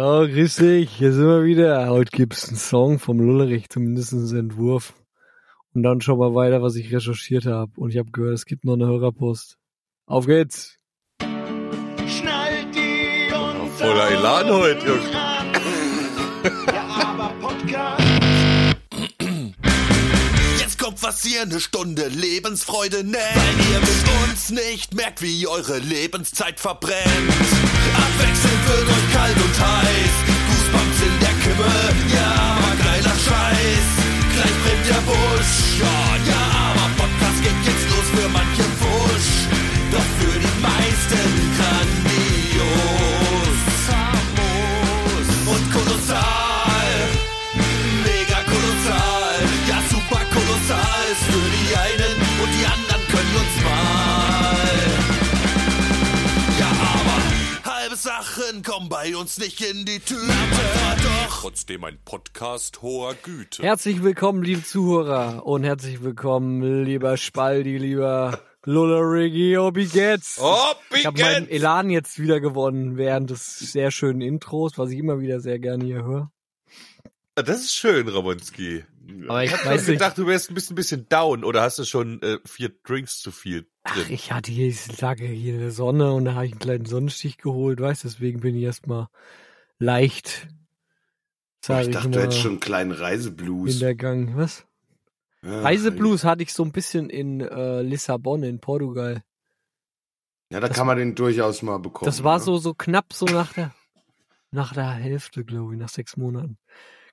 Oh, grüß dich, hier sind wir wieder. Heute gibt's einen Song vom Lullerich, zumindest einen Entwurf. Und dann schon mal weiter, was ich recherchiert habe. Und ich habe gehört, es gibt noch eine Hörerpost. Auf geht's! Schnallt die und Voller Elan heute, Junge. Was ihr eine Stunde Lebensfreude nennt. Weil ihr mit uns nicht merkt, wie eure Lebenszeit verbrennt. Abwechselnd wird euch kalt und heiß. Goosebumps in der Kimme. Ja, aber geiler Scheiß. Gleich brennt der Busch. Ja, ja, Sachen kommen bei uns nicht in die Tüte. Doch trotzdem ein Podcast hoher Güte. Herzlich willkommen, liebe Zuhörer. Und herzlich willkommen, lieber Spaldi, lieber Lullerigi. Oh, Ich habe meinen Elan jetzt wieder gewonnen während des sehr schönen Intros, was ich immer wieder sehr gerne hier höre. Das ist schön, Ramonski. Aber ich Ich habe nicht. gedacht, du wärst ein bisschen, bisschen down oder hast du schon äh, vier Drinks zu viel Ach, drin? ich hatte hier, ich lag hier in der Sonne und da habe ich einen kleinen Sonnenstich geholt, weißt deswegen bin ich erstmal leicht, sage ich ich, dachte, mal, du hättest schon einen kleinen Reiseblues. in der Gang. Was? Ja, Reiseblues hatte ich so ein bisschen in äh, Lissabon in Portugal. Ja, da kann man den durchaus mal bekommen. Das war ne? so so knapp so nach der nach der Hälfte, glaube ich, nach sechs Monaten.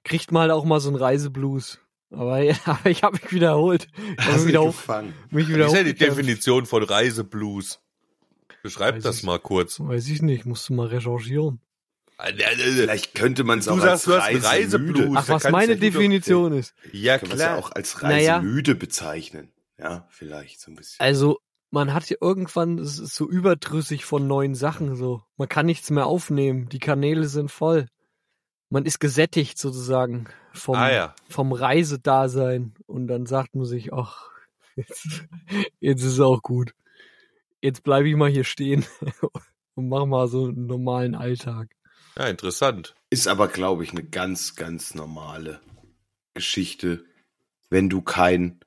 Kriegt man halt auch mal so einen Reiseblues. Aber, ja, aber ich habe mich wiederholt. Ich Hast mich wieder gefangen. mich Wie wieder ist ja die. Definition von Reiseblues? Beschreib Weiß das ich- mal kurz. Weiß ich nicht, musst du mal recherchieren. Vielleicht könnte man es auch sagst, als du hast einen Reisemüde. Reiseblues. Ach, was meine ja Definition ist. Ja, es ja klar. auch als Naja. Reisemüde bezeichnen. Ja, vielleicht so ein bisschen. Also, man hat ja irgendwann, so überdrüssig von neuen Sachen, so. Man kann nichts mehr aufnehmen. Die Kanäle sind voll. Man ist gesättigt sozusagen vom, Ah ja. vom Reisedasein. Und dann sagt man sich, ach, jetzt, jetzt ist es auch gut. Jetzt bleibe ich mal hier stehen und mach mal so einen normalen Alltag. Ja, interessant. Ist aber, glaube ich, eine ganz, ganz normale Geschichte, wenn du kein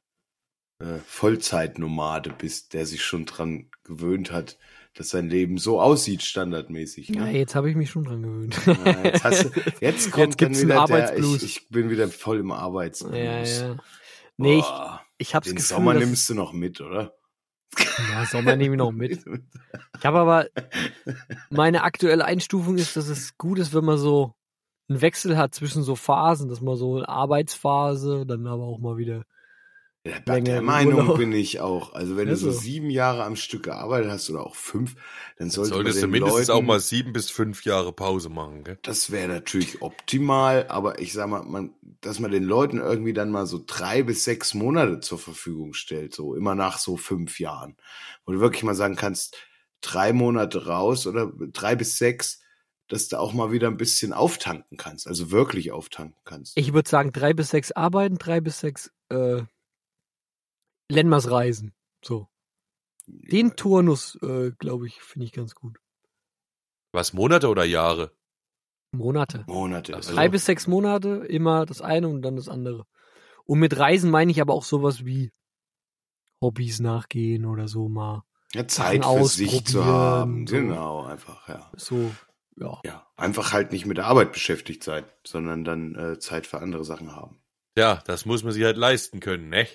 äh, Vollzeitnomade bist, der sich schon dran gewöhnt hat, dass sein Leben so aussieht, standardmäßig. Ja, Ne? jetzt habe ich mich schon dran gewöhnt. Ja, jetzt, hast jetzt kommt Jetzt gibt's dann wieder der, ich, ich bin wieder voll im Arbeitsblues. ja, ja. Nee, ich, Boah, ich hab's den Gefühl, Sommer nimmst du noch mit, oder? Ja, Sommer nehme ich noch mit. Ich habe aber meine aktuelle Einstufung ist, dass es gut ist, wenn man so einen Wechsel hat zwischen so Phasen, dass man so eine Arbeitsphase, dann aber auch mal wieder. Ja, bei der Meinung Urlaub. bin ich auch. Also wenn Ja, du so so. sieben Jahre am Stück gearbeitet hast oder auch fünf, dann sollte man Solltest du den mindestens Leuten, auch mal sieben bis fünf Jahre Pause machen, gell? Das wäre natürlich optimal, aber ich sag mal, man, dass man den Leuten irgendwie dann mal so drei bis sechs Monate zur Verfügung stellt, so immer nach so fünf Jahren. Wo du wirklich mal sagen kannst, drei Monate raus oder drei bis sechs, dass du auch mal wieder ein bisschen auftanken kannst, also wirklich auftanken kannst. Ich würde sagen, drei bis sechs arbeiten, drei bis sechs äh, Lennmers reisen. So. Den Turnus, äh, glaube ich, finde ich ganz gut. Was, Monate oder Jahre? Monate. Monate. Also- Drei bis sechs Monate, immer das eine und dann das andere. Und mit Reisen meine ich aber auch sowas wie Hobbys nachgehen oder so mal. ja, Zeit für sich zu ausprobieren, haben. so. Genau, einfach, ja. So, ja. Ja, einfach halt nicht mit der Arbeit beschäftigt sein, sondern dann äh, Zeit für andere Sachen haben. Ja, das muss man sich halt leisten können, ne?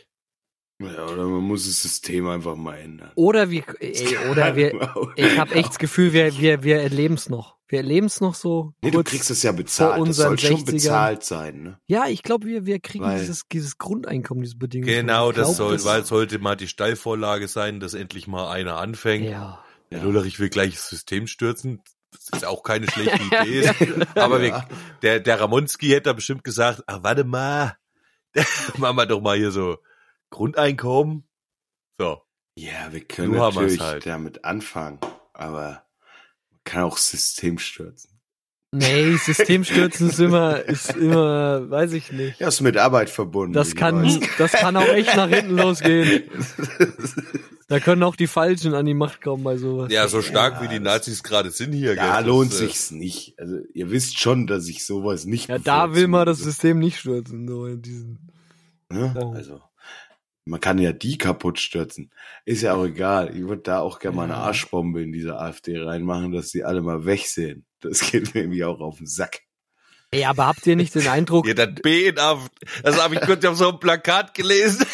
Ja, oder man muss das System einfach mal ändern. Oder wir, ey, oder wir, ich habe echt das Gefühl, wir, wir, wir erleben es noch. Wir erleben es noch so. Nee, du kriegst es ja bezahlt. Das soll schon 60ern. bezahlt sein, ne? Ja, ich glaube, wir, wir kriegen Weil- dieses, dieses Grundeinkommen, diese Bedingungen. Genau, Ich das glaub, soll, weil sollte mal die Steilvorlage sein, dass endlich mal einer anfängt. Ja. Der Ja. Lullerich will gleich das System stürzen. Das ist auch keine schlechte Idee. Ja. Aber wir, der, der Ramonski hätte da bestimmt gesagt, ach, warte mal, machen wir doch mal hier so Grundeinkommen. So. Ja, wir können Nur natürlich halt. damit anfangen, aber man kann auch System stürzen. Nee, Systemstürzen ist immer, ist immer, weiß ich nicht. Ja, ist mit Arbeit verbunden. Das kann, weiß. das kann auch echt nach hinten losgehen. Da können auch die Falschen an die Macht kommen bei sowas. Ja, so stark wie die Nazis gerade sind hier. Da gell, lohnt das, äh, sich's nicht. Also ihr wisst schon, dass ich sowas nicht. Ja, da will man das. System nicht stürzen, so in diesen. Ne? Also man kann ja die kaputt stürzen. Ist ja auch egal. Ich würde da auch gerne mal eine. Arschbombe in diese AfD reinmachen, dass die alle mal wegsehen. Das geht mir irgendwie auch auf den Sack. Ey, aber habt ihr nicht den Eindruck, Ja, das B in AfD. Das habe ich kurz auf so einem Plakat gelesen.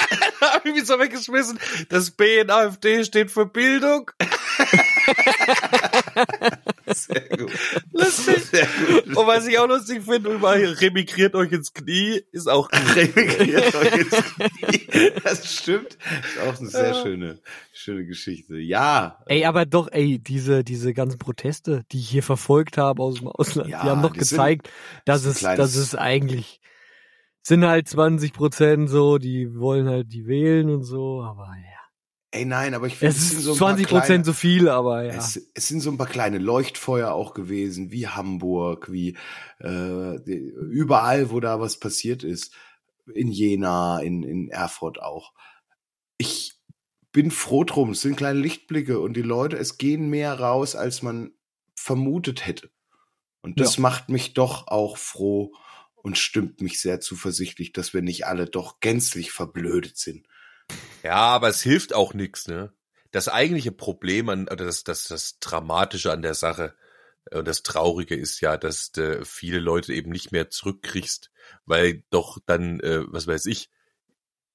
da habe ich mich so weggeschmissen. Das B in AfD steht für Bildung. Sehr gut. Lustig. Sehr gut. Und was ich auch lustig finde, überall remigriert euch ins Knie, ist auch gut. Remigriert euch ins Knie. Das stimmt. Ist auch eine sehr schöne, schöne Geschichte. Ja. ey, aber doch, ey, diese, diese ganzen Proteste, die ich hier verfolgt habe aus dem Ausland, Ja, die haben doch die sind- gezeigt, dass das ist ein es, dass es eigentlich, sind halt 20 Prozent so, die wollen halt die wählen und so, aber ja. Ey, nein, aber ich finde, Es sind ist so ein paar 20 Prozent so viel, aber ja. Es, es sind so ein paar kleine Leuchtfeuer auch gewesen, wie Hamburg, wie äh, überall, wo da was passiert ist. In Jena, in, in Erfurt auch. Ich bin froh drum. Es sind kleine Lichtblicke und die Leute, es gehen mehr raus, als man vermutet hätte. Und das macht mich doch auch froh und stimmt mich sehr zuversichtlich, dass wir nicht alle doch gänzlich verblödet sind. Ja, aber es hilft auch nichts, ne? Das eigentliche Problem an, oder das, das, das Dramatische an der Sache äh, und das Traurige ist ja, dass du viele Leute eben nicht mehr zurückkriegst, weil doch dann, äh, was weiß ich,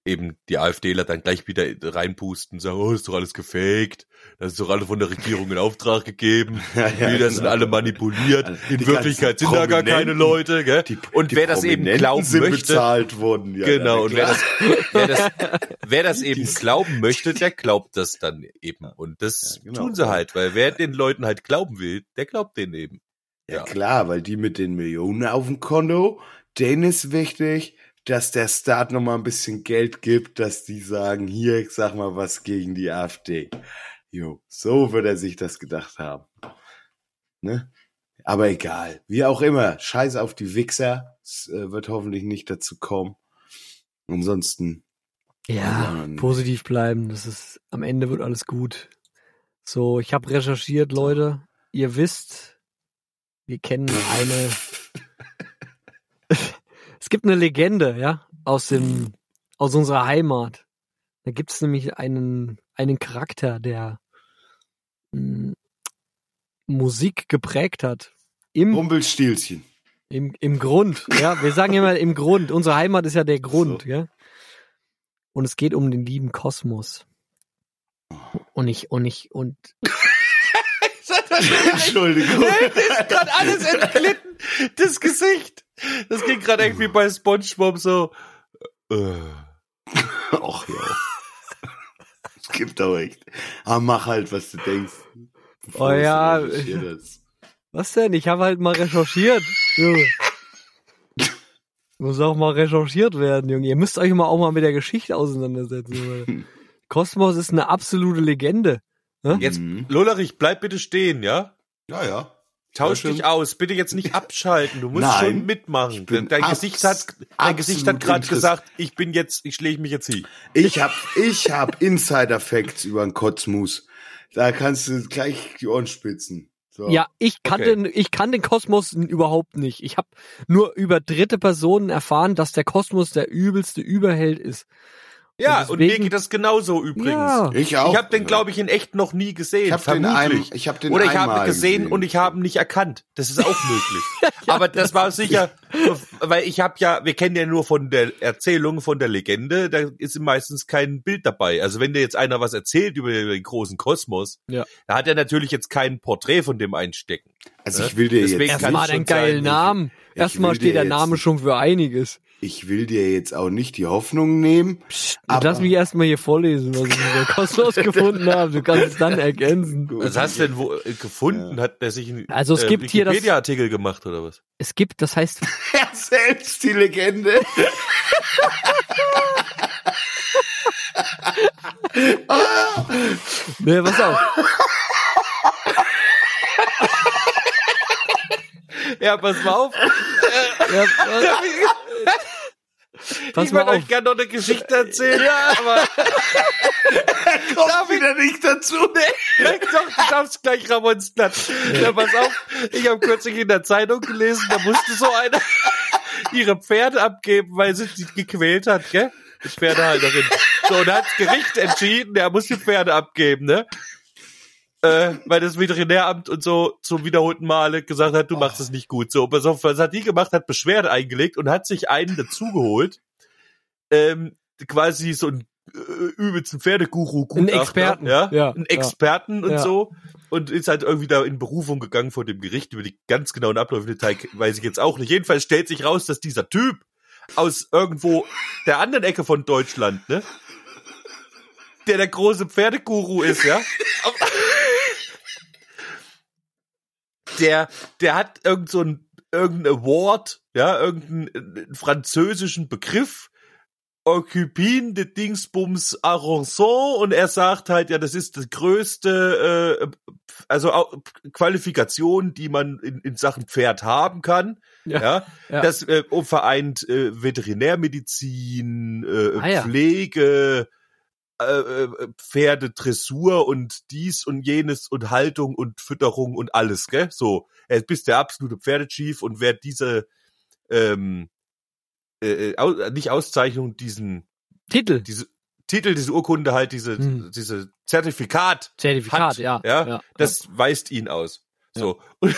eben die AfDler dann gleich wieder reinpusten und sagen, oh, ist doch alles gefaked, das ist doch alle von der Regierung in Auftrag gegeben, Ja, ja, die das sind genau. alle manipuliert, Also in Wirklichkeit sind da gar keine Leute, gell? Die, Und die wer das eben glauben sind möchte, bezahlt worden. Ja, genau, na und wer das, wer das, wer das eben Dies- glauben möchte, der glaubt das dann eben. Und das genau. tun sie halt, weil wer den Leuten halt glauben will, der glaubt denen eben. Ja, Ja. klar, weil die mit den Millionen auf dem Konto, denen ist wichtig, dass der Staat noch mal ein bisschen Geld gibt, dass die sagen, hier, ich sag mal was gegen die AfD. Jo, so wird er sich das gedacht haben. Ne? Aber egal, wie auch immer, scheiß auf die Wichser, es äh, wird hoffentlich nicht dazu kommen. Ansonsten, Ja, Mann. positiv bleiben. Das ist, am Ende wird alles gut. So, ich habe recherchiert, Leute. Ihr wisst, wir kennen eine. es gibt eine Legende, ja, aus dem, aus unserer Heimat. Da gibt es nämlich einen, einen Charakter, der mh, Musik geprägt hat. Im, Rumpelstilzchen. im, Im Grund, ja. Wir sagen immer im Grund. Unsere Heimat ist ja der Grund, So. ja. Und es geht um den lieben Kosmos. Und ich, und ich, und Entschuldigung. ist gerade alles entglitten. Das Gesicht. Das ging gerade irgendwie bei SpongeBob so. Äh. Och ja. Es gibt auch echt. Ah, mach halt, was du denkst. Oh ja, was denn? Ich habe halt mal recherchiert. Junge. Muss auch mal recherchiert werden, Junge. Ihr müsst euch mal auch mal mit der Geschichte auseinandersetzen. Weil Kosmos ist eine absolute Legende. Jetzt, Mhm. Lollerich, bleib bitte stehen, ja? Ja, ja. Tausch dich aus. Bitte jetzt nicht abschalten. Du musst Nein, schon mitmachen. Dein Gesicht hat, dein Gesicht hat gerade gesagt, ich bin jetzt, ich schläge mich jetzt hin. Ich hab, ich hab Insider-Facts über den Kotzmus. Da kannst du gleich die Ohren spitzen. So. Ja, ich kannte, ich kann den Kosmos überhaupt nicht. Ich habe nur über dritte Personen erfahren, dass der Kosmos der übelste Überheld ist. Ja, Und und, mir deswegen- geht das genauso übrigens. Ja. Ich auch. Ich habe den, glaube ich, in echt noch nie gesehen. Ich hab den vermutlich. ein- ich hab den Oder ich habe gesehen, gesehen. und ich habe ihn nicht erkannt. Das ist auch möglich. Aber das war sicher, weil ich habe ja, wir kennen ja nur von der Erzählung, von der Legende, da ist meistens kein Bild dabei. Also wenn dir jetzt einer was erzählt über den großen Kosmos, Ja. da hat er natürlich jetzt kein Porträt von dem einstecken. Also ich will dir Deswegen jetzt, Erstmal einen geilen sein, Namen. Erstmal steht der Name schon für einiges. Ich will dir jetzt auch nicht die Hoffnung nehmen. Aber Lass mich erstmal hier vorlesen, was ich über Kosmos gefunden habe. Du kannst es dann ergänzen. Was hast du denn wo, äh, gefunden? Hat der sich einen Also es gibt hier das- Wikipedia-Artikel gemacht oder was? Es gibt, das heißt, Er selbst die Legende. ne, pass auf. Ja, pass mal auf. Ja, pass ich mal würde auf. euch gerne noch eine Geschichte erzählen. Ja, aber Kommt wieder nicht dazu. Doch, du darfst gleich Ramons klatschen. Ja, pass auf, ich habe kürzlich in der Zeitung gelesen, da musste so eine ihre Pferde abgeben, weil sie die gequält hat, gell? Die Pferdehalterin. So, und hat das Gericht entschieden, der muss die Pferde abgeben, ne? Äh, weil das Veterinäramt und so zum wiederholten Male gesagt hat, du machst es nicht gut. So, pass auf, was hat die gemacht? Hat Beschwerde eingelegt und hat sich einen dazugeholt, ähm, quasi so ein äh, übelsten Pferdeguru, Einen Experten, ja, ja, einen ja. Experten und Ja. so und ist halt irgendwie da in Berufung gegangen vor dem Gericht über die ganz genauen Abläufe Detail weiß ich jetzt auch nicht. Jedenfalls stellt sich raus, dass dieser Typ aus irgendwo der anderen Ecke von Deutschland, ne, der der große Pferdeguru ist, ja. der, der hat irgend so ein, irgendein Award, ja, irgendeinen äh, französischen Begriff, Occupin de Dingsbums Arrançon und er sagt halt, ja, das ist das größte, äh, also auch Qualifikation, die man in, in Sachen Pferd haben kann. Ja, Ja, ja. das äh, vereint äh, Veterinärmedizin, äh, Ah. Pflege, äh, äh, Pferdedressur und dies und jenes und Haltung und Fütterung und alles, gell? So, er bist der absolute Pferdechief und wer diese ähm, äh, au, nicht Auszeichnung, diesen Titel. diese Titel, diese Urkunde halt, diese Hm. diese Zertifikat, Zertifikat, hat, ja. ja, das weist ihn aus. So. Und,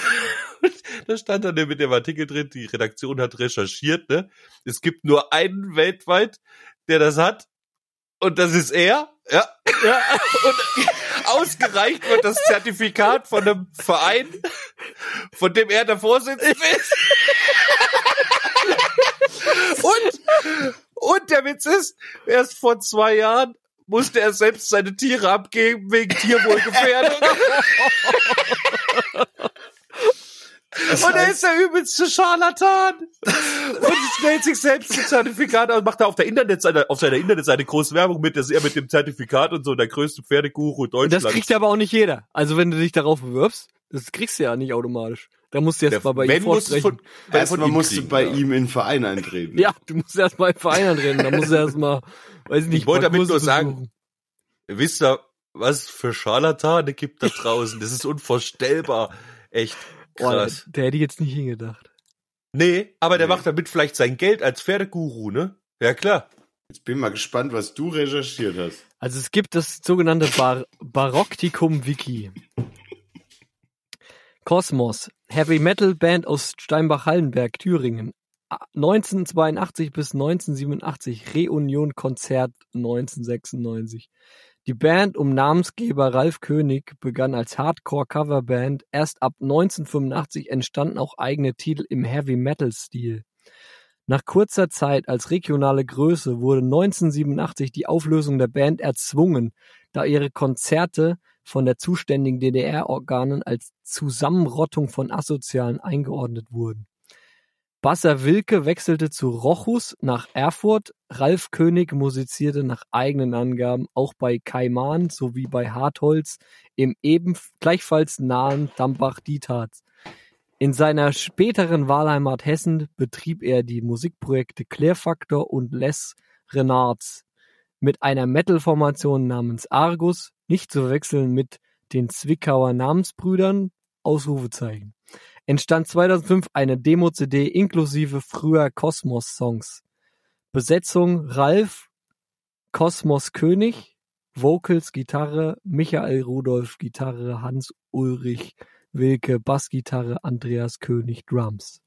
da stand dann mit dem Artikel drin, die Redaktion hat recherchiert, ne? Es gibt nur einen weltweit, der das hat. Und das ist er. Ja. ja. Und ausgereicht wird das Zertifikat von einem Verein, von dem er der Vorsitzende ist. Und, und der Witz ist, erst vor zwei Jahren musste er selbst seine Tiere abgeben wegen Tierwohlgefährdung. und er ist der übelste Scharlatan. Und stellt sich selbst ein Zertifikat aus, macht da auf der Internetseite, auf seiner Internetseite große Werbung mit, dass er mit dem Zertifikat und so der größte Pferdeguru Und Deutschlands. das kriegt aber auch nicht jeder. Also wenn du dich darauf bewirbst, das kriegst du ja nicht automatisch. Da musst du erst Der- mal bei ihm du vorsprechen. von, bei- Erstmal von musst du kriegen, bei ja. ihm in den Verein eintreten. Ja, du musst erst mal im Verein antreten. Da musst du erst mal, weiß ich nicht, Ich wollte damit nur sagen. Wisst ihr, was für Scharlatane gibt da draußen? Das ist unvorstellbar. Echt Boah, krass. der hätte ich jetzt nicht hingedacht. Nee, aber der Nee. macht damit vielleicht sein Geld als Pferdeguru, ne? Ja, klar. Jetzt bin mal gespannt, was du recherchiert hast. Also es gibt das sogenannte Bar Barocktikum Wiki. Kosmos, Heavy Metal Band aus Steinbach-Hallenberg, Thüringen. 1982 bis 1987, Reunion Konzert 1996. Die Band um Namensgeber Ralf König begann als Hardcore-Coverband. Erst ab 1985 entstanden auch eigene Titel im Heavy-Metal-Stil. Nach kurzer Zeit als regionale Größe wurde 1987 die Auflösung der Band erzwungen, da ihre Konzerte von der zuständigen DDR-Organen als Zusammenrottung von Asozialen eingeordnet wurden. Basser Wilke wechselte zu Rochus nach Erfurt. Ralf König musizierte nach eigenen Angaben auch bei Kaiman sowie bei Hartholz im eben gleichfalls nahen Dambach-Dietharz. In seiner späteren Wahlheimat Hessen betrieb er die Musikprojekte Klärfaktor und Les Renards mit einer Metal-Formation namens Argus, nicht zu verwechseln mit den Zwickauer Namensbrüdern, Ausrufezeichen. Entstand 2005 eine Demo-CD inklusive früher Kosmos-Songs. Besetzung Ralf, Kosmos König, Vocals, Gitarre, Michael Rudolph, Gitarre, Hans Ulrich, Wilke, Bassgitarre, Andreas König, Drums.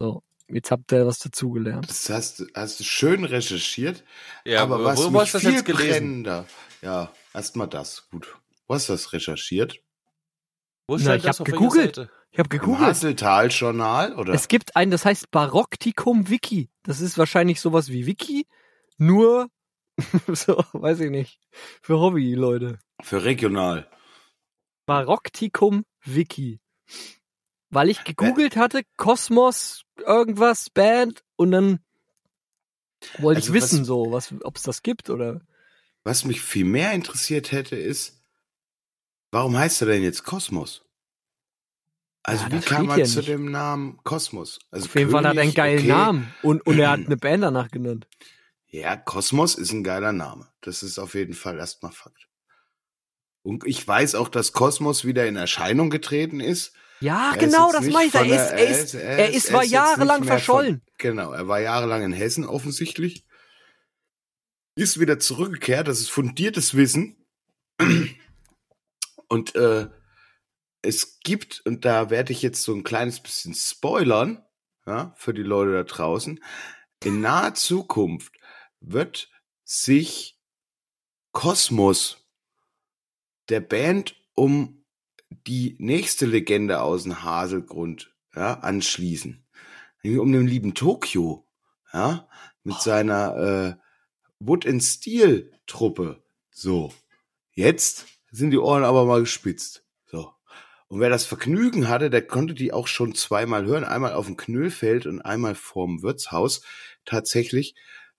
So, jetzt habt ihr was dazugelernt. Das hast, du- hast du schön recherchiert. Ja, aber wo- was mich hast du das viel jetzt gelesen? brennender. Ja, erstmal das. Gut. Wo hast du das recherchiert? Wo Na, stand ich das hab gegoogelt. Ich habe gegoogelt. Hasseltal-Journal? Oder? Es gibt ein, das heißt Barocktikum Wiki. Das ist wahrscheinlich sowas wie Wiki, nur so, weiß ich nicht, für Hobby-Leute. Für regional. Barocktikum Wiki. Weil ich gegoogelt hatte, Kosmos, irgendwas, Band, und dann wollte Also ich wissen, was- so, was, ob es das gibt oder. Was mich viel mehr interessiert hätte, ist, warum heißt er denn jetzt Kosmos? Also Ja, wie kam man zu nicht. dem Namen Kosmos? Also Auf jeden Fall hat er einen geilen okay. Namen. Und, und er hat eine Band danach genannt. Ja, Kosmos ist ein geiler Name. Das ist auf jeden Fall erstmal Fakt. Und ich weiß auch, dass Kosmos wieder in Erscheinung getreten ist. Ja, Er ist genau, jetzt das meine ich. Er von ist, der- er ist, er ist, war jahrelang verschollen. Von, genau, er war jahrelang in Hessen offensichtlich. Ist wieder zurückgekehrt, das ist fundiertes Wissen. Und äh, es gibt, und da werde ich jetzt so ein kleines bisschen spoilern, ja, für die Leute da draußen, in naher Zukunft wird sich Kosmos der Band um die nächste Legende aus dem Haselgrund ja, anschließen. Nämlich um den lieben Tokio, ja, mit seiner äh, Wood and Steel Truppe. So, jetzt sind die Ohren aber mal gespitzt. So. Und wer das Vergnügen hatte, der konnte die auch schon zweimal hören. Einmal auf dem Knüllfeld und einmal vorm Wirtshaus. Tatsächlich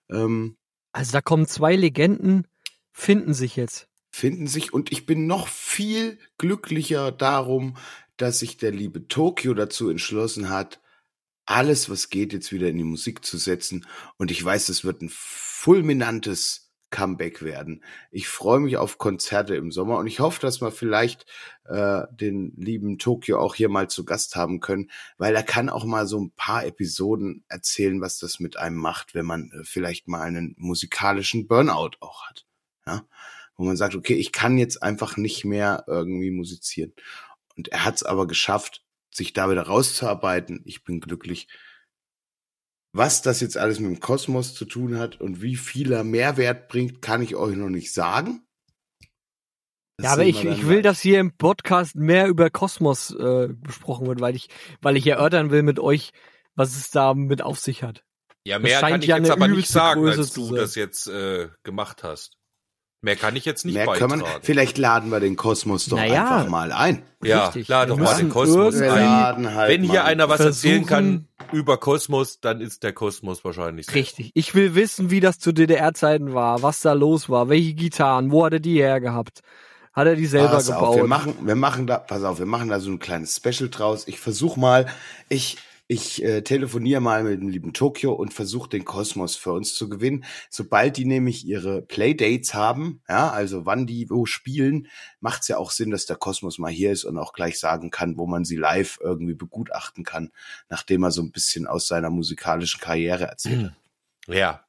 ähm, Also da kommen zwei Legenden, finden sich jetzt. finden sich. Und ich bin noch viel glücklicher darum, dass sich der liebe Tokio dazu entschlossen hat, alles, was geht, jetzt wieder in die Musik zu setzen. Und ich weiß, es wird ein fulminantes Comeback werden. Ich freue mich auf Konzerte im Sommer und ich hoffe, dass wir vielleicht äh, den lieben Tokio auch hier mal zu Gast haben können, weil er kann auch mal so ein paar Episoden erzählen, was das mit einem macht, wenn man äh, vielleicht mal einen musikalischen Burnout auch hat. Ja? Wo man sagt, okay, ich kann jetzt einfach nicht mehr irgendwie musizieren. Und er hat es aber geschafft, sich da wieder rauszuarbeiten. Ich bin glücklich. Was das jetzt alles mit dem Kosmos zu tun hat und wie viel er Mehrwert bringt, kann ich euch noch nicht sagen. Das ja, aber ich, ich will, dass hier im Podcast mehr über Kosmos äh, besprochen wird, weil ich, weil ich erörtern will mit euch, was es da mit auf sich hat. Ja, mehr kann ich ja jetzt aber nicht sagen, Größe als du das jetzt äh, gemacht hast. Mehr kann ich jetzt nicht Mehr beitragen. wir, vielleicht laden wir den Kosmos doch Naja. einfach mal ein. ja, Richtig. klar, Wir doch mal den müssen Kosmos ein. laden halt Wenn hier mal- einer was erzählen kann über Kosmos, dann ist der Kosmos wahrscheinlich so. Richtig. Ich will wissen, wie das zu DDR-Zeiten war, was da los war, welche Gitarren, wo hat er die hergehabt? Hat er die selber Pass gebaut? auf, wir machen, wir machen da, pass auf, wir machen da so ein kleines Special draus. Ich versuche mal, ich, ich äh, telefoniere mal mit dem lieben Tokio und versuche den Kosmos für uns zu gewinnen. Sobald die nämlich ihre Playdates haben, ja, also wann die wo spielen, macht es ja auch Sinn, dass der Kosmos mal hier ist und auch gleich sagen kann, wo man sie live irgendwie begutachten kann, nachdem er so ein bisschen aus seiner musikalischen Karriere erzählt hat. Ja.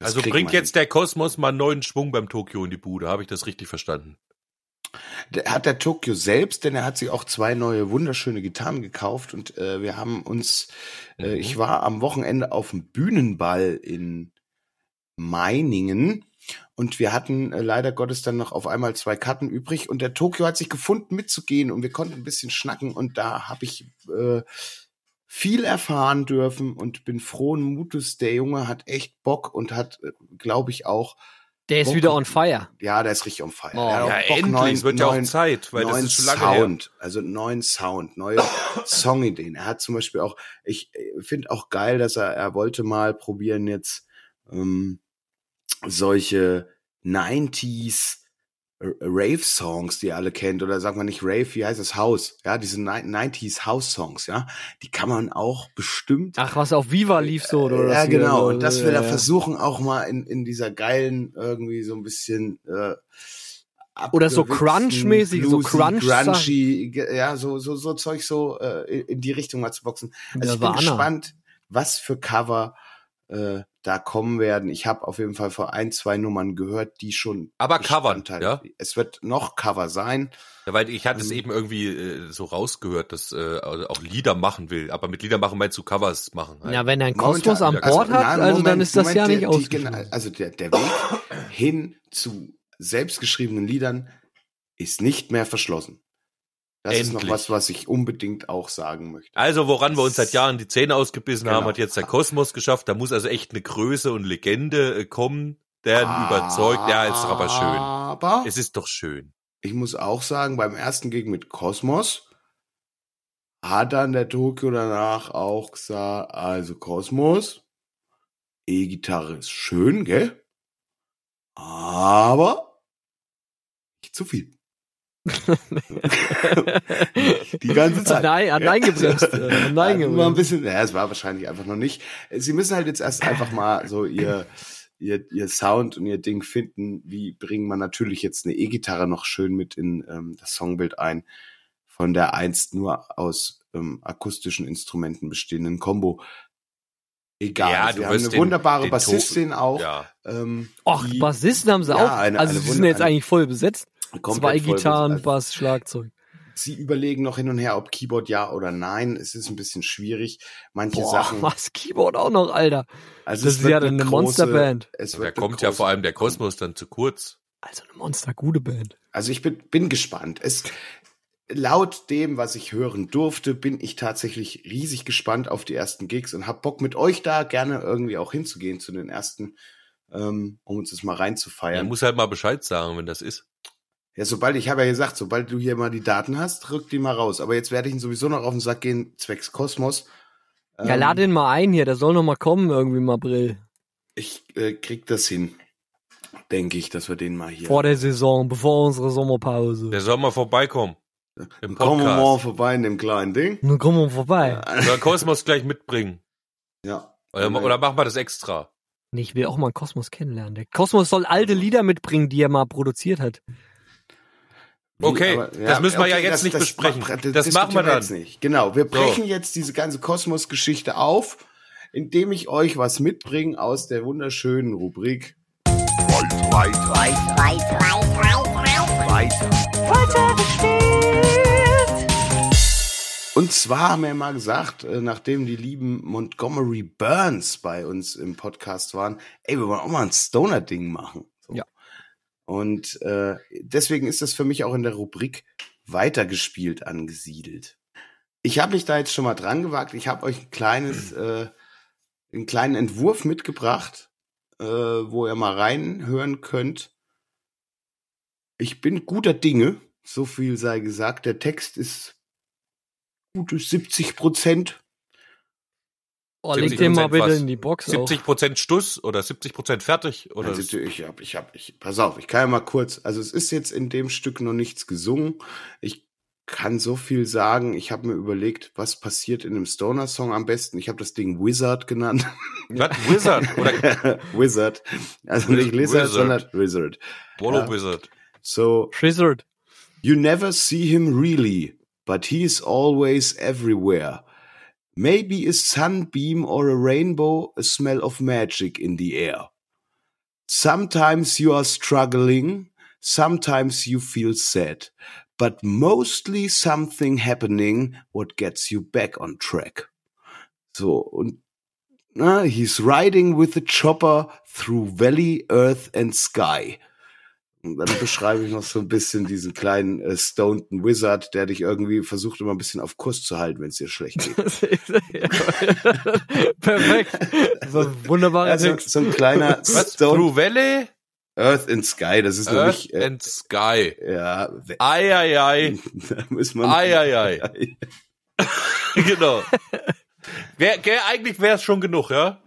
Das also bringt jetzt der Kosmos mal einen neuen Schwung beim Tokio in die Bude. Habe ich das richtig verstanden? Hat der Tokyo selbst, denn er hat sich auch zwei neue wunderschöne Gitarren gekauft und äh, wir haben uns, äh, Mhm. ich war am Wochenende auf dem Bühnenball in Meiningen und wir hatten äh, leider Gottes dann noch auf einmal zwei Karten übrig und der Tokyo hat sich gefunden mitzugehen und wir konnten ein bisschen schnacken und da habe ich äh, viel erfahren dürfen und bin frohen Mutes. Der Junge hat echt Bock und hat, glaube ich, auch Der ist Bock- wieder on fire. ja, der ist richtig on fire. Oh. Ja, Bock, endlich. neuen- wird ja auch Zeit, weil das ist schon lange her. Sound, also neuen Sound, neue Songideen. Er hat zum Beispiel auch, ich finde auch geil, dass er, er wollte mal probieren jetzt ähm, solche 90s Rave-Songs, die ihr alle kennt, oder sagt man nicht Rave, wie heißt das House? Ja, diese ni- 90s House-Songs, ja, die kann man auch bestimmt Ach, was auf Viva lief so, oder? ja, was genau. Und das will ja, er ja. versuchen, auch mal in, in dieser geilen, irgendwie so ein bisschen äh, Oder so Crunch-mäßig, so. Grungy, ge- ja, so, so, so Zeug so äh, in- die Richtung mal zu boxen. Also ich bin Nirvana. gespannt, was für Cover äh, da kommen werden. Ich habe auf jeden Fall vor ein, zwei Nummern gehört, die schon Aber covern, ja? Es wird noch Cover sein. Ja, weil ich hatte es Mhm. eben irgendwie äh, so rausgehört, dass äh, also auch Lieder machen will. Aber mit Lieder machen meinst du Covers machen. halt. Ja, wenn er einen Kosmos an Bord hat, nein, also dann Moment, ist das Moment, ja nicht genau, Also der, der Weg hin zu selbstgeschriebenen Liedern ist nicht mehr verschlossen. Das ist noch Endlich. was, was ich unbedingt auch sagen möchte. Also woran wir uns seit Jahren die Zähne ausgebissen haben, Genau. hat jetzt der Kosmos geschafft. Da muss also echt eine Größe und Legende äh, kommen, der ihn überzeugt. Ja, ist doch aber schön. Aber Es ist doch schön. ich muss auch sagen, beim ersten Gig mit Kosmos hat dann der Tokio danach auch gesagt, also Kosmos, E-Gitarre ist schön, gell? Aber nicht zu viel. Die ganze Zeit. nein, hat nein gebremst. äh, hat nein Ja, nur ein gebremst. bisschen, ja, es war wahrscheinlich einfach noch nicht. Sie müssen halt jetzt erst einfach mal so ihr, ihr, ihr Sound und ihr Ding finden. Wie bringen man natürlich jetzt eine E-Gitarre noch schön mit in ähm, das Songbild ein, von der einst nur aus ähm, akustischen Instrumenten bestehenden Combo. Egal, Ja, sie du haben eine den- wunderbare den Bassistin auch. Ja. Ähm, Och, die Bassisten haben sie Ja, auch. eine- also eine sie sind jetzt eigentlich voll besetzt. Komplett Zwei Gitarren, besetzt. Bass, Schlagzeug. Sie überlegen noch hin und her, ob Keyboard ja oder nein. Es ist ein bisschen schwierig. Manche Boah, Sachen. was Keyboard auch noch, Alter. Also Das ist ja dann eine Monsterband. Da kommt ja vor allem der Kosmos dann zu kurz. Also eine monstergute Band. Also ich bin, bin gespannt. Es, laut dem, was ich hören durfte, bin ich tatsächlich riesig gespannt auf die ersten Gigs und hab Bock mit euch da gerne irgendwie auch hinzugehen zu den ersten, ähm, um uns das mal Er reinzufeiern. muss halt mal Bescheid sagen, wenn das ist. Ja, sobald, ich habe ja gesagt, sobald du hier mal die Daten hast, rück die mal raus. Aber jetzt werde ich ihn sowieso noch auf den Sack gehen, zwecks Kosmos. Ja, Ähm, lad den mal ein hier, der soll noch mal kommen irgendwie im April. Ich äh, krieg das hin. Denke ich, dass wir den mal hier. Vor der Saison, bevor unsere Sommerpause. Der soll mal vorbeikommen. Im Kommen wir mal Podcast. vorbei in dem kleinen Ding. Nun kommen wir vorbei. Oder Kosmos gleich mitbringen. Ja. Oder, oder machen wir das extra. Nee, ich will auch mal Kosmos kennenlernen. Der Kosmos soll alte Lieder mitbringen, die er mal produziert hat. Wie, Okay, das müssen wir ja jetzt nicht besprechen. Das, Das machen wir dann. Jetzt nicht. Genau, wir brechen jetzt diese ganze Kosmos-Geschichte auf, indem ich euch was mitbringe aus der wunderschönen Rubrik. Und zwar haben wir ja mal gesagt, äh, nachdem die lieben Montgomery Burns bei uns im Podcast waren, ey, wir wollen auch mal ein Stoner-Ding machen. Und äh, deswegen ist das für mich auch in der Rubrik weitergespielt angesiedelt. Ich habe mich da jetzt schon mal dran gewagt. Ich habe euch ein kleines, äh, einen kleinen Entwurf mitgebracht, äh, wo ihr mal reinhören könnt. Ich bin guter Dinge, so viel sei gesagt. Der Text ist gute 70 Prozent. Oh, leg den mal 70% bitte was? in die Box. 70 Prozent Stuss oder 70 Prozent fertig oder Also, ich hab, ich hab, ich, pass auf, ich kann ja mal kurz, also es ist jetzt in dem Stück noch nichts gesungen. Ich kann so viel sagen. Ich habe mir überlegt, was passiert in einem Stoner-Song am besten. Ich habe das Ding Wizard genannt. was? Wizard oder Wizard. Also nicht Lizard, Wizard. sondern Wizard. Bolo Ja. Wizard. So. Shizard. You never see him really, but he is always everywhere. Maybe a sunbeam or a rainbow, a smell of magic in the air. Sometimes you are struggling, sometimes you feel sad, but mostly something happening what gets you back on track. So, na, he's riding with a chopper through valley, earth and sky. Und dann beschreibe ich noch so ein bisschen diesen kleinen äh, stoneden Wizard, der dich irgendwie versucht, immer ein bisschen auf Kurs zu halten, wenn es dir schlecht geht. Perfekt. So ein wunderbarer Also, Text. so ein kleiner Was? Stone Blue Valley? Earth and Sky, das ist Earth nicht, äh, and Sky. ja, Ei, ei, ei. da muss man, Ei, ei, ei. genau. Wär, gell, eigentlich wäre es schon genug, ja?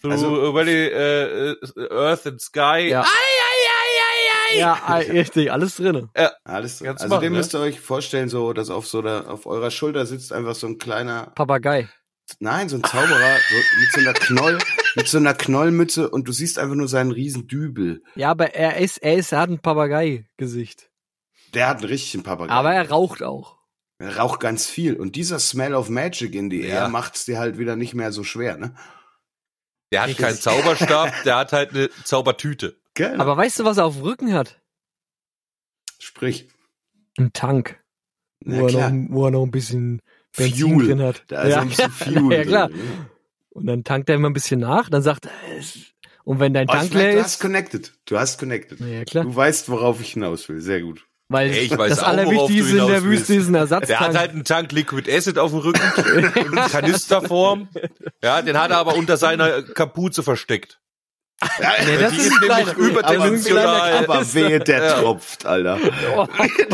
Through Also- äh, Valley, äh, äh, Earth and Sky. Ja. Ei, ei, ei. Ja, richtig, alles drin. Alles, Kannst also machen, den ne? müsst ihr euch vorstellen, so, dass auf so der, auf eurer Schulter sitzt einfach so ein kleiner, Papagei. nein, so ein Zauberer, so, mit so einer Knoll, mit so einer Knollmütze und du siehst einfach nur seinen riesen Dübel. Ja, aber er ist, er ist, er hat ein Papagei-Gesicht. Der hat einen richtigen Papagei. Aber er raucht auch. Er raucht ganz viel. Und dieser Smell of Magic in die Ja. Air macht's dir halt wieder nicht mehr so schwer, ne? Der hat keinen Zauberstab, der hat halt eine Zaubertüte. Genau. Aber weißt du, was er auf dem Rücken hat? Sprich. Ein Tank. Na Wo, er klar. noch, wo er noch ein bisschen Benzin Fuel. drin hat. Da ist ja, ein bisschen Fuel. ja, klar. drin, ne? Und dann tankt er immer ein bisschen nach, dann sagt er, und wenn dein Oh, Tank leer du hast ist, connected. Du hast connected. ja klar, Du weißt, worauf ich hinaus will. Sehr gut. weil Ey, ich weiß das auch, Allerwichtigste in der. Wüste ist ein Ersatztank. Der hat halt einen Tank Liquid Acid auf dem Rücken und eine Kanisterform. Ja, den hat er aber unter seiner Kapuze versteckt. Nee, das die ist ist nämlich überdimensional. aber wehe, der Ja. tropft, Alter. Oh.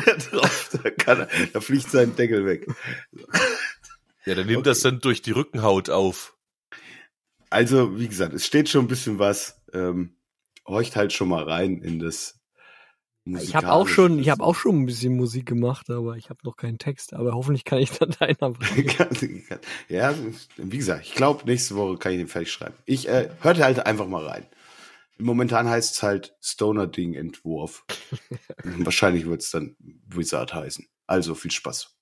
der tropft. Da, kann er, da fliegt sein Deckel weg. Ja, der nimmt das dann durch die Rückenhaut auf. Also, wie gesagt, es steht schon ein bisschen was. Ähm, horcht halt schon mal rein in das Ich habe auch schon, ich habe auch schon ein bisschen Musik gemacht, aber ich habe noch keinen Text. Aber hoffentlich kann ich dann deiner bringen. Ja, wie gesagt, ich glaube, nächste Woche kann ich den fertig schreiben. Ich äh, hörte halt einfach mal rein. Momentan heißt es halt Stoner-Ding-Entwurf. Wahrscheinlich wird es dann Wizard heißen. Also viel Spaß.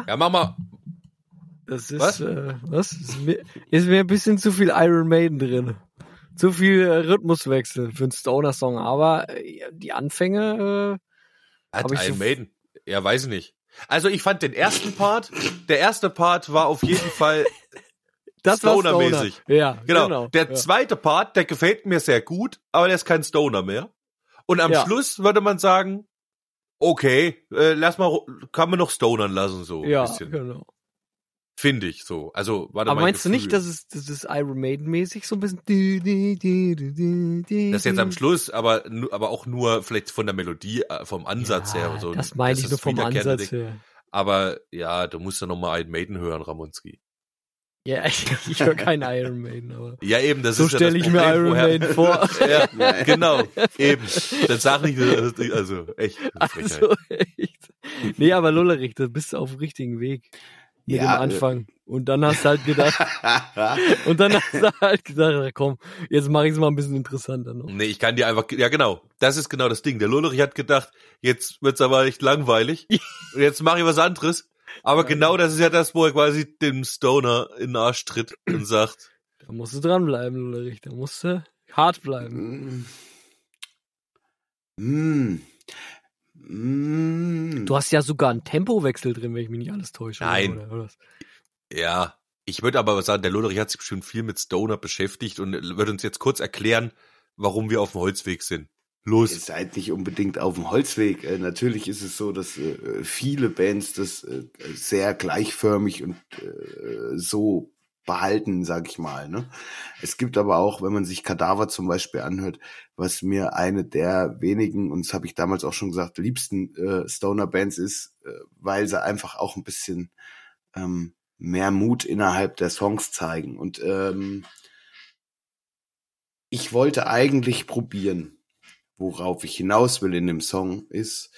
Ja, ja, mach mal. das ist Was? Äh, was? Ist mir, ist mir ein bisschen zu viel Iron Maiden drin. Zu viel äh, Rhythmuswechsel für einen Stoner-Song, aber äh, die Anfänge, äh, Hat Iron so- Maiden. Ja, weiß ich nicht. Also ich fand den ersten Part, der erste Part war auf jeden Fall das war Stoner. Stoner-mäßig. Ja, Genau. genau. der ja. zweite Part, der gefällt mir sehr gut, aber der ist kein Stoner mehr. Und am Ja. Schluss würde man sagen, okay, äh, lass mal, kann man noch stonern lassen, so ein ja, bisschen. genau. Finde ich so. Also, warte Aber mein meinst du nicht, Gefühl. dass es, das ist Iron Maiden-mäßig so ein bisschen? das jetzt am Schluss, aber, aber auch nur vielleicht von der Melodie, äh, vom Ansatz her. und So. Das meine ich ist nur vom Ansatz her. Aber ja, du musst ja noch mal Iron Maiden hören, Ramonski. Ja, ich, ich höre keinen Iron Maiden, aber Ja, eben, das so ist ja stelle das ich mir Problem, Iron woher- Maiden vor. Ja, genau, eben. Dann sag nicht, äh, also echt. Also echt. Nee, aber Lullerich, da bist du auf dem richtigen Weg mit Ja, dem Anfang. Und dann hast du halt gedacht, äh, und dann hast du halt gedacht, komm, jetzt mache ich es mal ein bisschen interessanter noch. Nee, ich kann dir einfach, ja genau, das ist genau das Ding. Der Lullerich hat gedacht, jetzt wird's aber echt langweilig. und jetzt mache ich was anderes. Aber genau das ist ja das, wo er quasi dem Stoner in den Arsch tritt und sagt, Da musst du dranbleiben, Lullerich. Da musst du hart bleiben. Mm. Mm. Du hast ja sogar einen Tempowechsel drin, wenn ich mich nicht alles täusche. Nein. Oder, oder was? ja, ich würde aber sagen, der Lullerich hat sich bestimmt viel mit Stoner beschäftigt und wird uns jetzt kurz erklären, warum wir auf dem Holzweg sind. Ihr Los. seid nicht unbedingt auf dem Holzweg. Äh, natürlich ist es so, dass äh, viele Bands das äh, sehr gleichförmig und äh, so behalten, sag ich mal. Ne? Es gibt aber auch, wenn man sich Kadaver zum Beispiel anhört, was mir eine der wenigen, und das habe ich damals auch schon gesagt, liebsten äh, Stoner-Bands ist, äh, weil sie einfach auch ein bisschen ähm, mehr Mut innerhalb der Songs zeigen. Und ähm, ich wollte eigentlich probieren, worauf ich hinaus will in dem Song, ist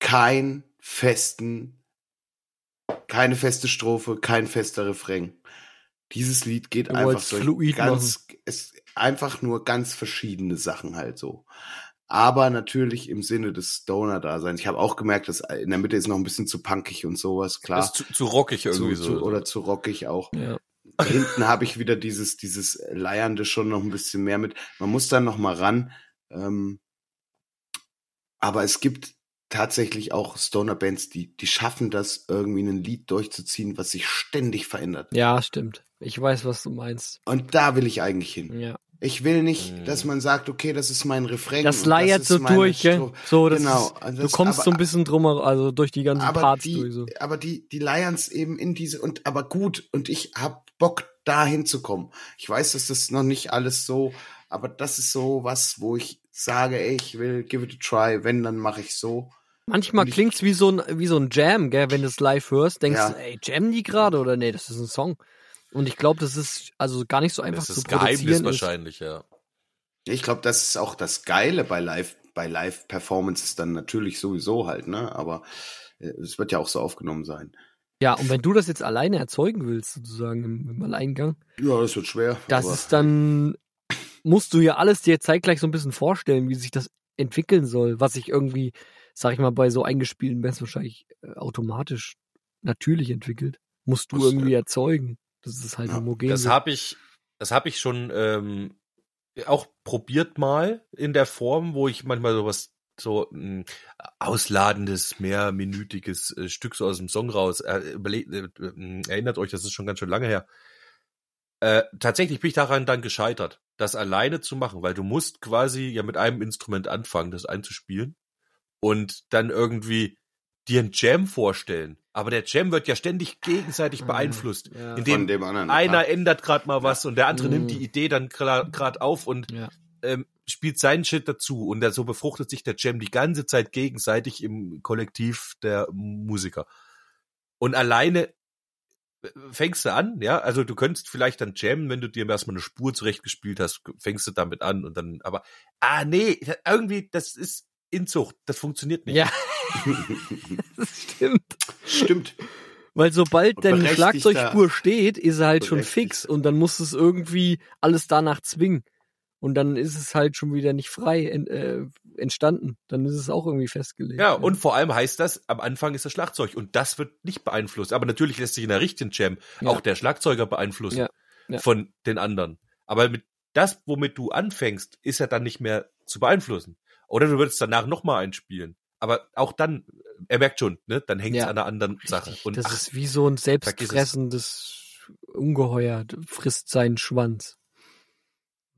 kein festen, keine feste Strophe, kein fester Refrain. Dieses Lied geht Du einfach so fluid ganz, es einfach nur ganz verschiedene Sachen halt so. Aber natürlich im Sinne des Stoner-Daseins. Ich habe auch gemerkt, dass in der Mitte ist noch ein bisschen zu punkig und sowas, klar. Ist zu, zu rockig irgendwie zu, so. zu, oder zu rockig auch. Ja. Hinten habe ich wieder dieses, dieses Leiernde schon noch ein bisschen mehr mit. Man muss dann noch mal ran. Ähm, aber es gibt tatsächlich auch Stoner-Bands, die, die schaffen das, irgendwie ein Lied durchzuziehen, was sich ständig verändert. ja, stimmt. Ich weiß, was du meinst. Und da will ich eigentlich hin. Ja. Ich will nicht, Mhm. dass man sagt, okay, das ist mein Refrain. Das leiert so durch, gell? So, das genau. ist, Also du kommst aber, so ein bisschen drum, also durch die ganzen aber Parts die, durch. So. aber die, die leiern's eben in diese und aber gut und ich hab Bock da hinzukommen. Ich weiß, dass das noch nicht alles so, aber das ist so was, wo ich sage, ey, ich will give it a try. Wenn, dann mache ich so. Manchmal ich- klingt's wie so ein wie so ein Jam, gell? Wenn du es live hörst, denkst Ja. du, ey, jam die gerade oder nee, das ist ein Song. Und ich glaube, das ist also gar nicht so einfach das ist zu das Geheimnis produzieren. Ist. wahrscheinlich, ja. Ich glaube, das ist auch das Geile bei Live, bei Live-Performances dann natürlich sowieso halt, ne? Aber äh, es wird ja auch so aufgenommen sein. Ja, und wenn du das jetzt alleine erzeugen willst, sozusagen im, im Alleingang, Ja, das wird schwer. das ist dann, musst du ja alles dir zeitgleich so ein bisschen vorstellen, wie sich das entwickeln soll, was sich irgendwie, sag ich mal, bei so eingespielten Bands wahrscheinlich äh, automatisch natürlich entwickelt. Musst du Das, irgendwie erzeugen. Das ist halt ja, homogen. Das habe ich, das habe ich schon ähm, auch probiert mal in der Form, wo ich manchmal sowas so ein ausladendes, mehrminütiges äh, Stück so aus dem Song raus. Äh, äh, äh, erinnert euch, das ist schon ganz schön lange her. Äh, tatsächlich bin ich daran dann gescheitert, das alleine zu machen, weil du musst quasi ja mit einem Instrument anfangen, das einzuspielen und dann irgendwie dir einen Jam vorstellen. Aber der Jam wird ja ständig gegenseitig beeinflusst, Ja. indem von dem anderen. einer ja. ändert gerade mal was und der andere Mhm. nimmt die Idee dann gerade auf und Ja. ähm, spielt seinen Shit dazu und da so befruchtet sich der Jam die ganze Zeit gegenseitig im Kollektiv der Musiker. Und alleine fängst du an, ja, also du könntest vielleicht dann jammen, wenn du dir erstmal eine Spur zurechtgespielt hast, fängst du damit an und dann, aber, ah nee, irgendwie, das ist Inzucht, das funktioniert nicht. Ja. das stimmt. Stimmt. Weil sobald deine Schlagzeugspur steht, ist er halt schon fix und dann musst du es irgendwie alles danach zwingen. Und dann ist es halt schon wieder nicht frei en, äh, entstanden. Dann ist es auch irgendwie festgelegt. Ja, und vor allem heißt das, am Anfang ist das Schlagzeug und das wird nicht beeinflusst. Aber natürlich lässt sich in der richtigen Jam Ja. auch der Schlagzeuger beeinflussen Ja, ja. von den anderen. Aber mit das, womit du anfängst, ist ja dann nicht mehr zu beeinflussen. Oder du würdest danach nochmal einspielen. Aber auch dann, er merkt schon, ne, dann hängt es Ja. an einer anderen Sache. Richtig, Und das ach, ist wie so ein selbstfressendes Ungeheuer, frisst seinen Schwanz.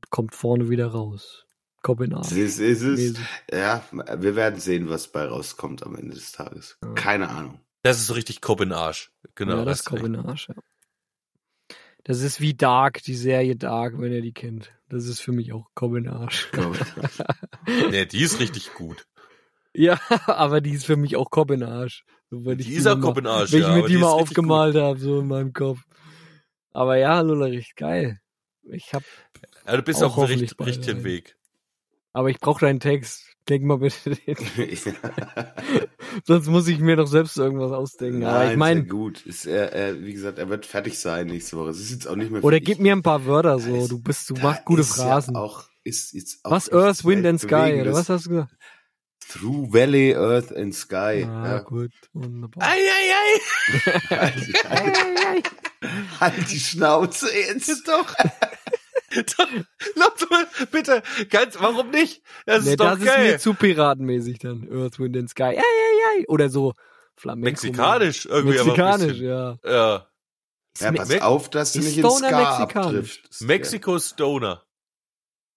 Kommt vorne wieder raus. Arsch. Es ist, es ist, ja, wir werden sehen, was bei rauskommt am Ende des Tages. Ja. Keine Ahnung. das ist so richtig Arsch. Genau. ja, das den Arsch, ja. Das ist wie Dark, die Serie Dark, wenn ihr die kennt. Das ist für mich auch Arsch. Nee, die ist richtig gut. Ja, aber die ist für mich auch Arsch. So, wenn ich Die ist auch Arsch, Wenn ja, ich mir die die mal richtig aufgemalt habe, so in meinem Kopf. Aber ja, Lullerich, geil. Ich hab, Ja, du bist Auch auf dem richt- richtigen. Weg. aber ich brauche deinen Text. Denk mal bitte den. Sonst muss ich mir doch selbst irgendwas ausdenken. aber ich Nein, meine, gut. Ist, er, er, wie gesagt, er wird fertig sein nächste Woche. Es ist jetzt auch nicht mehr oder gib mir ein paar Wörter so. ist- Du bist, du machst gute ist Phrasen. Ja auch, ist jetzt auch was? Earth, Wind and Sky, oder was hast du gesagt? Through Valley, Earth and Sky. Ah, ja. gut. Wunderbar. Ei, ei, ei. Halt, halt, halt die Schnauze jetzt. Doch. Doch, Lass mal, bitte, ganz, warum nicht? Das Nee, ist doch das geil. ist mir zu piratenmäßig dann. Earth, Wind and Sky. Ei, ei, ei. Oder so. Flamenco. Mexikanisch irgendwie. aber ein Mexikanisch, ja. Ja. Ja, pass Me- auf, dass du ist nicht in Stoner Ska mexikanisch? abtriffst. Mexiko Stoner.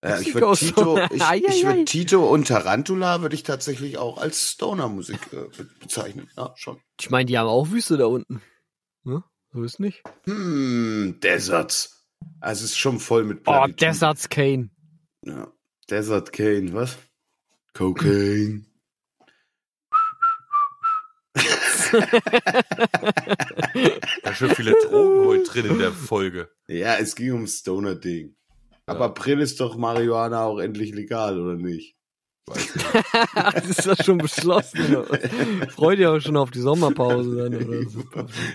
Ja, ich würde Tito, Stoner. ich, ich würd Tito und Tarantula würde ich tatsächlich auch als Stoner-Musik äh, be- bezeichnen. Ja, schon. Ich meine, die haben auch Wüste da unten. Ne? So ist nicht. Hm, Deserts. Also es ist schon voll mit Oh, Platitude. Deserts Kane. Ja. Desert Cane, was? Cocaine. Da schon viele Drogen heute drin in der Folge. Ja, es ging um Stoner-Ding. Aber April ist doch Marihuana auch endlich legal, oder nicht? Nicht. das ist doch schon beschlossen. Freut ihr auch schon auf die Sommerpause dann oder so.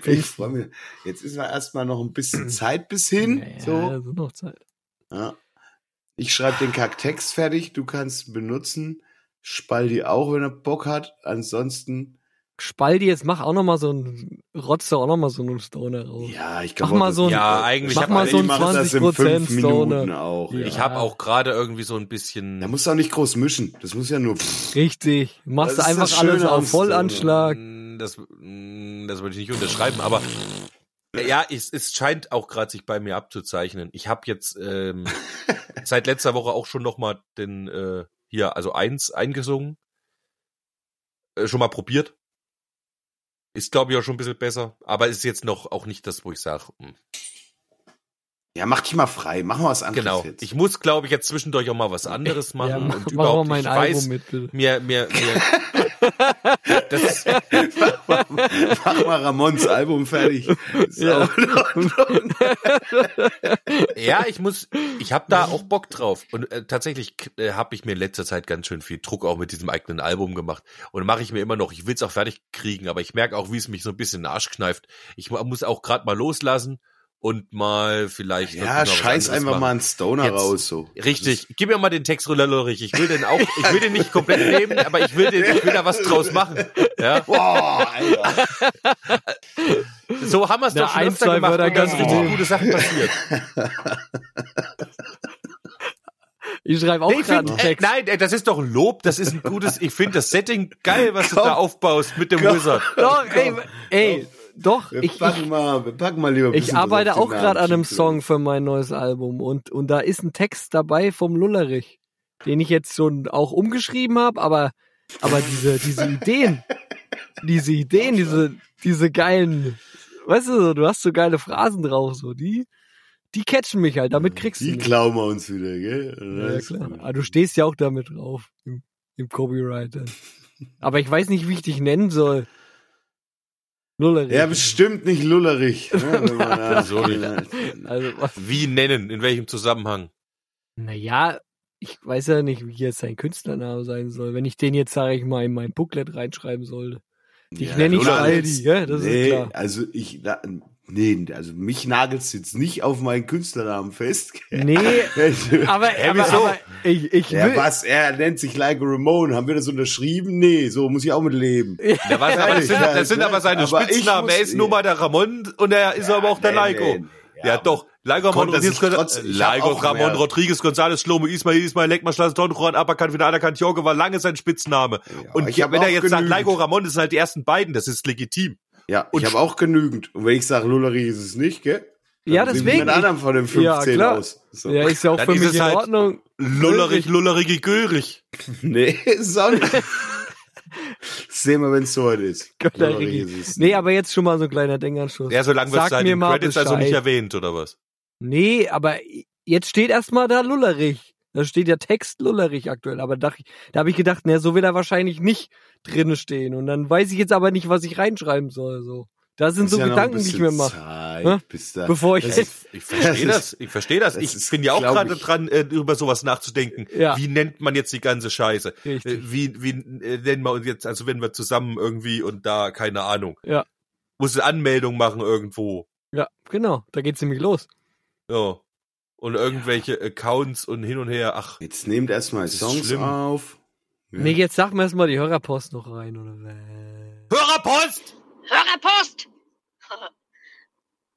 Ich freue mich. Jetzt ist wir erstmal noch ein bisschen Zeit bis hin. Ja, ja, so. so noch Zeit. Ja. Ich schreibe den Kacktext fertig, du kannst ihn benutzen. Spaldi auch, wenn er Bock hat. Ansonsten, Spaldi, jetzt mach auch noch mal so ein, rotz doch auch noch mal so einen Stoner raus. ja, ich Mach glaube. mal so ein- Ja, eigentlich mach hab mal so ein mach das in 20% fünf Minuten Stoner. auch. Ja. Ich habe auch gerade irgendwie so ein bisschen. Da musst du auch nicht groß mischen. Das muss ja nur. Richtig. Machst du einfach alles am auf Vollanschlag. Mm, Das, mm, das würde ich nicht unterschreiben, aber ja, es, es scheint auch gerade sich bei mir abzuzeichnen. Ich habe jetzt ähm, seit letzter Woche auch schon noch mal den äh, hier also eins eingesungen, äh, schon mal probiert. Ist glaube ich auch schon ein bisschen besser, aber ist jetzt noch auch nicht das, wo ich sage. Ja, mach dich mal frei. Mach mal was anderes Genau. jetzt. Ich muss glaube ich jetzt zwischendurch auch mal was anderes machen Ja, mach, und mach überhaupt mal mein ich Album weiß, mit, bitte. mir mir mir das ist, mach, mal, mach mal Ramons Album fertig. So. Ja. Ja, ich muss, ich habe da auch Bock drauf. Und äh, tatsächlich äh, habe ich mir in letzter Zeit ganz schön viel Druck auch mit diesem eigenen Album gemacht. Und mache ich mir immer noch. Ich will's auch fertig kriegen, aber ich merke auch, wie es mich so ein bisschen in den Arsch kneift. Ich mu- muss auch gerade mal loslassen und mal vielleicht. Ja, scheiß einfach machen. mal einen Stoner Jetzt- raus. So. Richtig. Gib mir mal den Text Lollerich. Ich will den auch, ich will den nicht komplett nehmen, aber ich will den, ich will da was draus machen. Ja. Boah, Alter. So haben wir es doch schon ein, öfter zwei gemacht ganz richtig nehmen. gute Sachen passiert. Ich schreibe auch Nee, gerade einen äh, Text. nein, äh, das ist doch ein Lob, das ist ein gutes, ich finde das Setting geil, was du Komm. da aufbaust mit dem Komm. Wizard. Doch, ey, ey, doch, Wir ich, packen ich, mal, wir packen mal lieber ein ich arbeite auch gerade an einem. Song für mein neues Album und, und da ist ein Text dabei vom Lullerich, den ich jetzt schon auch umgeschrieben habe, aber, aber diese, diese Ideen, diese Ideen, diese, diese geilen, weißt du, so, du hast so geile Phrasen drauf, so, die, die catchen mich halt, damit kriegst du Die klauen wir uns wieder, gell? Ja, Das klar. Aber du stehst ja auch damit drauf, im, im Copyright. dann. Aber ich weiß nicht, wie ich dich nennen soll. Lullerich. Ja, bestimmt nicht lullerig. ne, So. Also? Wie nennen, in welchem Zusammenhang? Naja, ich weiß ja nicht, wie jetzt sein Künstlername sein soll. Wenn ich den jetzt, sage ich mal, in mein Booklet reinschreiben sollte. Ich Ja, nenne ihn Lullerich. Spaldi, ja, das nee, ist klar. Also ich, nee, also mich nagelst jetzt nicht auf meinen Künstlernamen fest. Nee, aber, Hä, aber, wieso? aber ich, ich Ja, will, was? Er nennt sich Like Ramon. Haben wir das unterschrieben? Nee, so muss ich auch mit leben. Ja, was, aber das sind, das sind Ja, aber seine aber ich Spitznamen. muss- Er ist nur mal der Ramon und er ist aber auch der nee, Laiko. nee, nee. Ja, Ja, doch. Laiko Ramon konnte er Rodriguez, auch Ramon mehr- Rodriguez González Schlomo Ismail Ismail Lekma Schlaston Juan Aberkan wieder anerkannt Jorge war lange sein Spitzname. und ich wenn er jetzt sagt genügend. Laiko Ramon, das sind halt die ersten beiden, das ist legitim. Ja, Und ich habe auch genügend. Und wenn ich sage Lullerig ist es nicht, gell? Dann Ja, wir deswegen. Mit anderen von den 15 Ja, aus. So. ja, ist ja auch Dann für mich in halt- Ordnung. Lullerich, Lullerigi, Gülrich. Nee, ist auch nicht. Sehen wir, wenn es so weit ist. Götter Lullerig Rigi. ist es Nee, aber jetzt schon mal so ein kleiner Denkanschluss. Ja, solange wird Sag es halt in Credits also nicht Bescheid. erwähnt, oder was? Nee, aber jetzt steht erstmal da Lullerich. Da steht ja Text Lullerich aktuell. Aber da, da habe ich gedacht, na, so will er wahrscheinlich nicht drinne stehen. Und dann weiß ich jetzt aber nicht, was ich reinschreiben soll. So. Da sind so ja Gedanken, die ich mir mache. Bevor ich das ist- Ich verstehe Das das, ich verstehe das. das Ich ist, bin ja auch gerade dran, äh, über sowas nachzudenken. Ja. Wie nennt man jetzt die ganze Scheiße? Richtig. Äh, Wie, wie äh, nennen wir uns jetzt, also wenn wir zusammen irgendwie und da, keine Ahnung. Ja. Muss eine Anmeldung machen irgendwo. Ja, genau. Da geht's nämlich los. Ja. Und irgendwelche Accounts und hin und her. Ach, Jetzt nehmt erstmal Songs schlimm. auf. Ja. Nee, jetzt sag mir erstmal die Hörerpost noch rein, oder? was? Hörerpost! Hörerpost!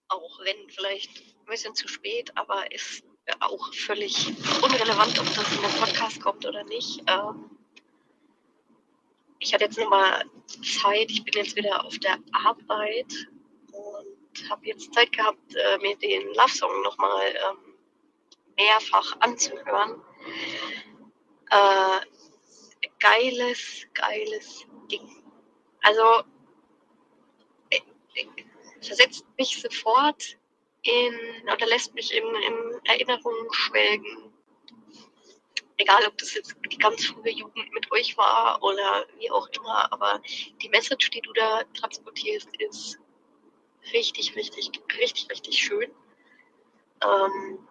auch wenn vielleicht ein bisschen zu spät, aber ist auch völlig unrelevant, ob das in den Podcast kommt oder nicht. Ähm, ich hatte jetzt nochmal Zeit, ich bin jetzt wieder auf der Arbeit und habe jetzt Zeit gehabt, äh, mir den Love Song nochmal ähm, mehrfach anzuhören. Äh, geiles, geiles Ding. Also versetzt mich sofort in oder lässt mich in, in Erinnerungen schwelgen. Egal, ob das jetzt die ganz frühe Jugend mit euch war oder wie auch immer, aber die Message, die du da transportierst, ist richtig, richtig, richtig, richtig schön. Ähm,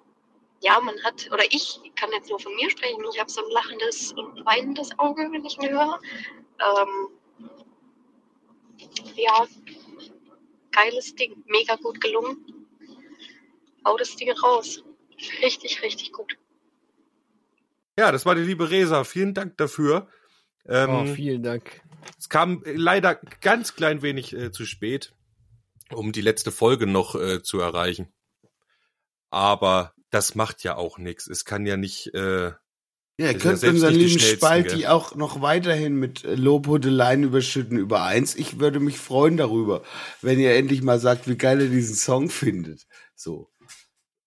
ja, man hat, oder ich kann jetzt nur von mir sprechen, ich habe so ein lachendes und weinendes Auge, wenn ich ihn höre. Ähm, ja, geiles Ding, mega gut gelungen. Hau das Ding raus. Richtig, richtig gut. Ja, das war die liebe Resa. Vielen Dank dafür. Ähm, Oh, vielen Dank. Es kam leider ganz klein wenig äh, zu spät, um die letzte Folge noch äh, zu erreichen. Aber das macht ja auch nichts. Es kann ja nicht. Äh, Ja, ihr ja könnt selbst unseren die lieben Spalti gell? auch noch weiterhin mit äh, Lobhudeleien überschütten über eins. Ich würde mich freuen darüber, wenn ihr endlich mal sagt, wie geil ihr diesen Song findet. So.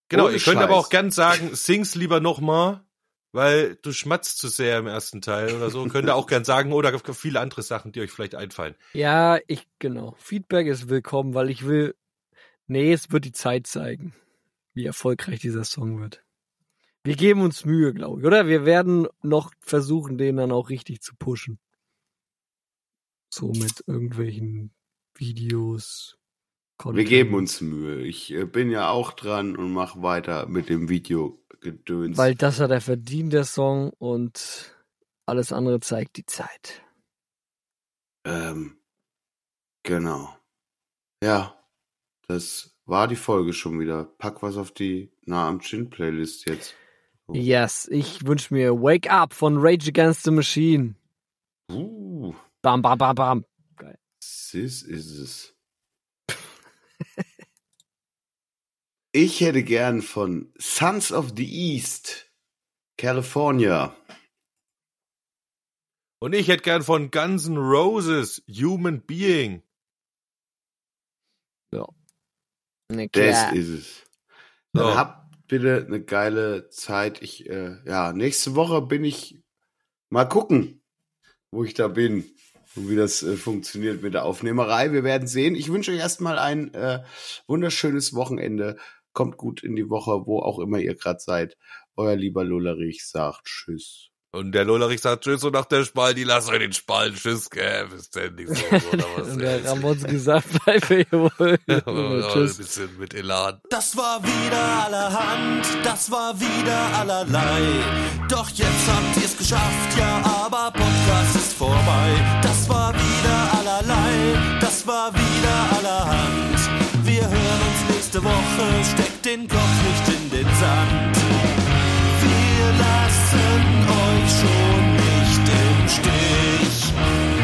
genau, Ohne ihr könnt aber auch gern sagen, sing's lieber nochmal, weil du schmatzt zu sehr im ersten Teil oder so. Könnt ihr auch gern sagen, oder viele andere Sachen, die euch vielleicht einfallen. Ja, ich, genau. Feedback ist willkommen, weil ich will, nee, es wird die Zeit zeigen, wie erfolgreich dieser Song wird. Wir geben uns Mühe, glaube ich, oder? Wir werden noch versuchen, den dann auch richtig zu pushen. So mit irgendwelchen Videos. Wir Content. geben uns Mühe. Ich äh, bin ja auch dran und mache weiter mit dem Videogedöns. Weil das hat er verdient, der Song, und alles andere zeigt die Zeit. Ähm, genau. Ja, das war die Folge schon wieder. Pack was auf die Nah am Chin Playlist jetzt. Yes, ich wünsche mir Wake Up von Rage Against the Machine. Uh, Bam, bam, bam, bam. this is es. Ich hätte gern von Sons of the East, California. Und ich hätte gern von Guns N' Roses Human Being. Ne, Das klar. ist es. So. Dann habt bitte eine geile Zeit. Ich, äh, ja, nächste Woche bin ich mal gucken, wo ich da bin und wie das äh, funktioniert mit der Aufnehmerei. Wir werden sehen. Ich wünsche euch erstmal ein äh, wunderschönes Wochenende. Kommt gut in die Woche, wo auch immer ihr gerade seid. Euer lieber Lullerich sagt Tschüss. Und der Lollerich sagt Tschüss und nach der Spalti, lass euch den Spalten. Tschüss, gell, bis denn nicht so, oder was? Und der Ramons gesagt, bleib hier wohl. Ja, ein Tschüss. bisschen mit Elan. Das war wieder allerhand, das war wieder allerlei. Doch jetzt habt ihr's geschafft, ja, aber Podcast ist vorbei. Das war wieder allerlei, das war wieder allerhand. Wir hören uns nächste Woche, steckt den Kopf nicht in den Sand. Euch schon nicht im Stich.